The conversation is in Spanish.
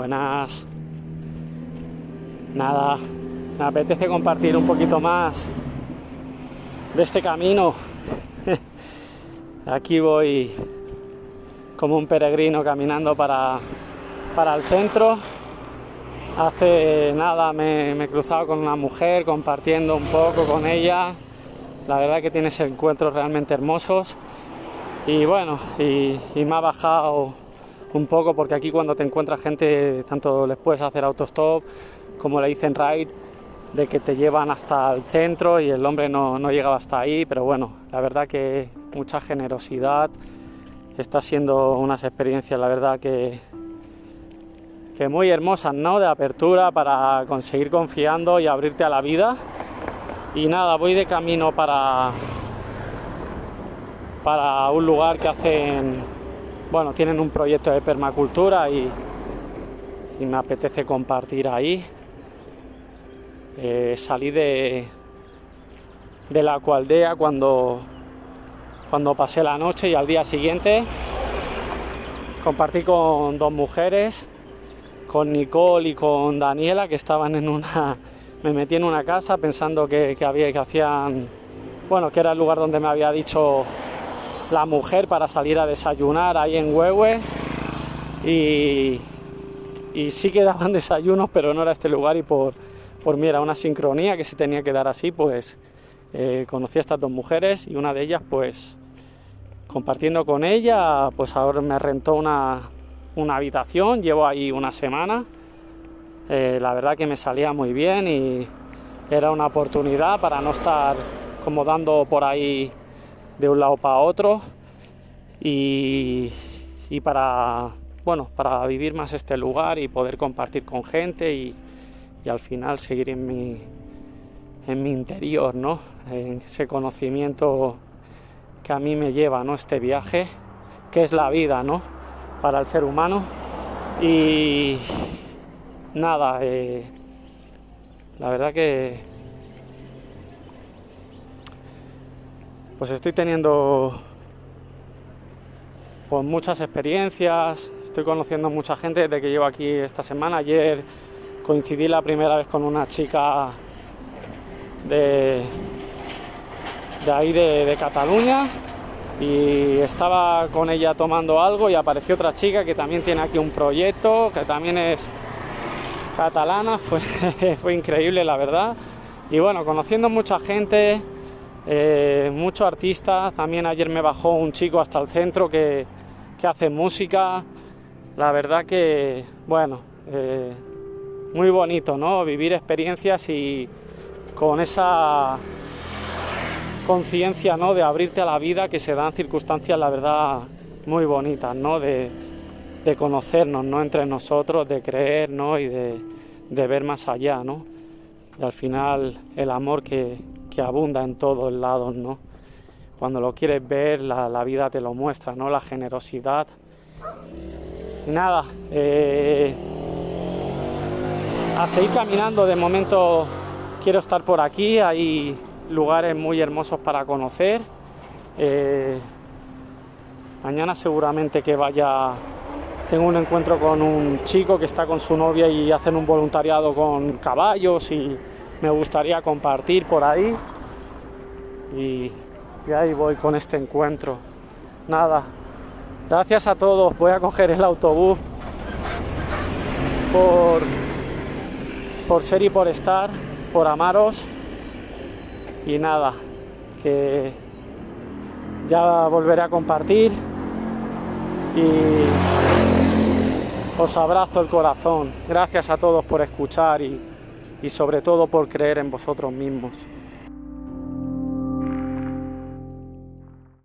Buenas. Nada, me apetece compartir un poquito más de este camino. Aquí voy como un peregrino caminando para, para el centro. Hace nada me, he cruzado con una mujer compartiendo un poco con ella. La verdad que tienes encuentros realmente hermosos. Y bueno, y me ha bajado un poco porque aquí cuando te encuentras gente, tanto les puedes hacer autostop como le dicen ride, de que te llevan hasta el centro y el hombre no, no llegaba hasta ahí, pero bueno, la verdad que mucha generosidad, está siendo unas experiencias, la verdad que, que muy hermosas, ¿no? De apertura para conseguir confiando y abrirte a la vida. Y nada, voy de camino para, para un lugar que hacen, bueno, tienen un proyecto de permacultura y, me apetece compartir ahí. Eh, salí de, la cualdea cuando, cuando pasé la noche y al día siguiente compartí con dos mujeres, con Nicole y con Daniela, que estaban en una. Me metí en una casa pensando que, que había que hacían. Bueno, que era el lugar donde me había dicho la mujer para salir a desayunar ahí en Huehue. Y, y sí que daban desayunos, pero no era este lugar y por, por mí era una sincronía que se tenía que dar así, pues eh, conocí a estas dos mujeres y una de ellas, pues compartiendo con ella, pues ahora me rentó una, una habitación, llevo ahí una semana. Eh, la verdad que me salía muy bien y era una oportunidad para no estar como dando por ahí de un lado para otro y, y para bueno para vivir más este lugar y poder compartir con gente y, y al final seguir en mi en mi interior, ¿no? En ese conocimiento que a mí me lleva, ¿no? Este viaje, que es la vida, ¿no? Para el ser humano. Y nada, eh, la verdad que pues estoy teniendo pues muchas experiencias, estoy conociendo mucha gente desde que llevo aquí esta semana. Ayer coincidí la primera vez con una chica de, de ahí de, de, Cataluña y estaba con ella tomando algo y apareció otra chica que también tiene aquí un proyecto, que también es catalana, fue, fue increíble la verdad. Y bueno, conociendo mucha gente, eh, muchos artistas, también ayer me bajó un chico hasta el centro que, que hace música, la verdad que, bueno, eh, muy bonito, ¿no? Vivir experiencias y con esa conciencia, ¿no? De abrirte a la vida que se dan circunstancias, la verdad, muy bonitas, ¿no? De, de conocernos, ¿no? Entre nosotros, de creer, ¿no? Y de, de ver más allá, ¿no? Y al final el amor que, abunda en todos lados, ¿no? Cuando lo quieres ver, la, la, vida te lo muestra, ¿no? La generosidad. Nada, eh, a seguir caminando. De momento quiero estar por aquí. Hay lugares muy hermosos para conocer. Eh, mañana seguramente que vaya. Tengo un encuentro con un chico que está con su novia y hacen un voluntariado con caballos y me gustaría compartir por ahí. Y, ahí voy con este encuentro. Nada, gracias a todos. Voy a coger el autobús por por ser y por estar, por amaros. Y nada, que ya volveré a compartir y os abrazo el corazón. Gracias a todos por escuchar y, y sobre todo por creer en vosotros mismos.